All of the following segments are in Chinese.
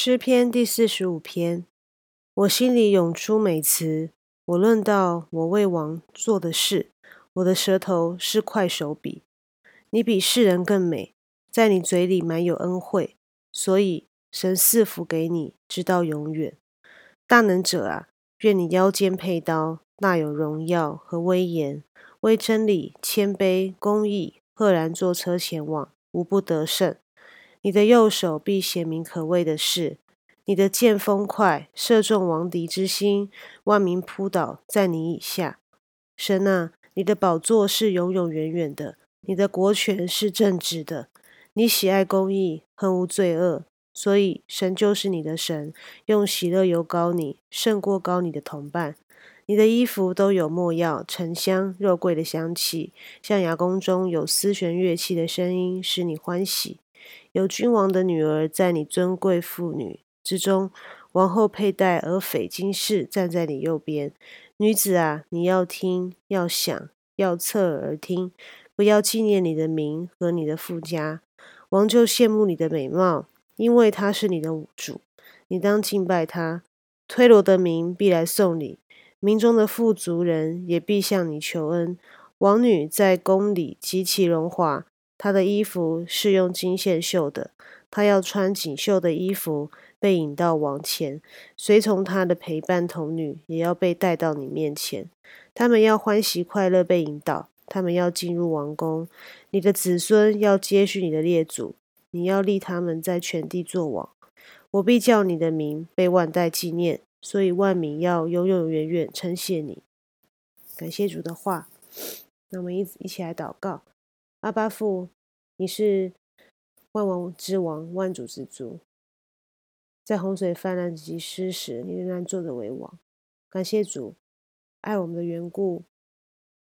诗篇第四十五篇，我心里涌出美词，我论到我为王做的事，我的舌头是快手笔。你比世人更美，在你嘴里满有恩惠，所以神赐福给你，直到永远。大能者啊，愿你腰间佩刀，大有荣耀和威严，为真理、谦卑、公义，赫然坐车前往，无不得胜。你的右手必显明可畏的事，你的剑锋快，射中王敌之心，万民扑倒在你以下。神啊，你的宝座是永永远远的，你的国权是正直的，你喜爱公义，恨无罪恶，所以神就是你的神，用喜乐油膏你，胜过高你的同伴。你的衣服都有没药、沉香、肉桂的香气，像牙宫中有丝弦乐器的声音，使你欢喜。有君王的女儿在你尊贵妇女之中，王后佩戴而斐金饰站在你右边。女子啊，你要听，要想，要侧耳听，不要纪念你的名和你的富家。王就羡慕你的美貌，因为他是你的主，你当敬拜他。推罗的民必来送礼，民中的富足人也必向你求恩。王女在宫里极其荣华。他的衣服是用金线绣的，他要穿锦绣的衣服，被引到王前。随从他的陪伴童女也要被带到你面前，他们要欢喜快乐被引导，他们要进入王宫。你的子孙要接续你的列祖，你要立他们在全地作王。我必叫你的名被万代纪念，所以万民要永永远远称谢你。感谢主的话，那我们一一起来祷告。阿巴父，你是万王之王，万主之主，在洪水泛滥及失时，你仍然坐着为王。感谢主，爱我们的缘故，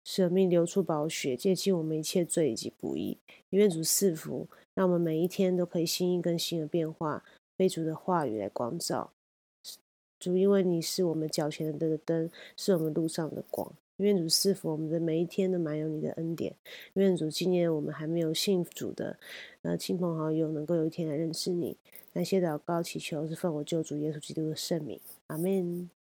舍命流出宝血，洁净我们一切罪以及不义。愿主赐福，让我们每一天都可以心意更新的变化，被主的话语来光照。主，因为你是我们脚前的灯，是我们路上的光。愿主赐福我们的每一天都满有你的恩典。愿主纪念我们还没有信主的呃亲朋好友，能够有一天来认识你。感谢祷告祈求是奉我救主耶稣基督的圣名，阿门。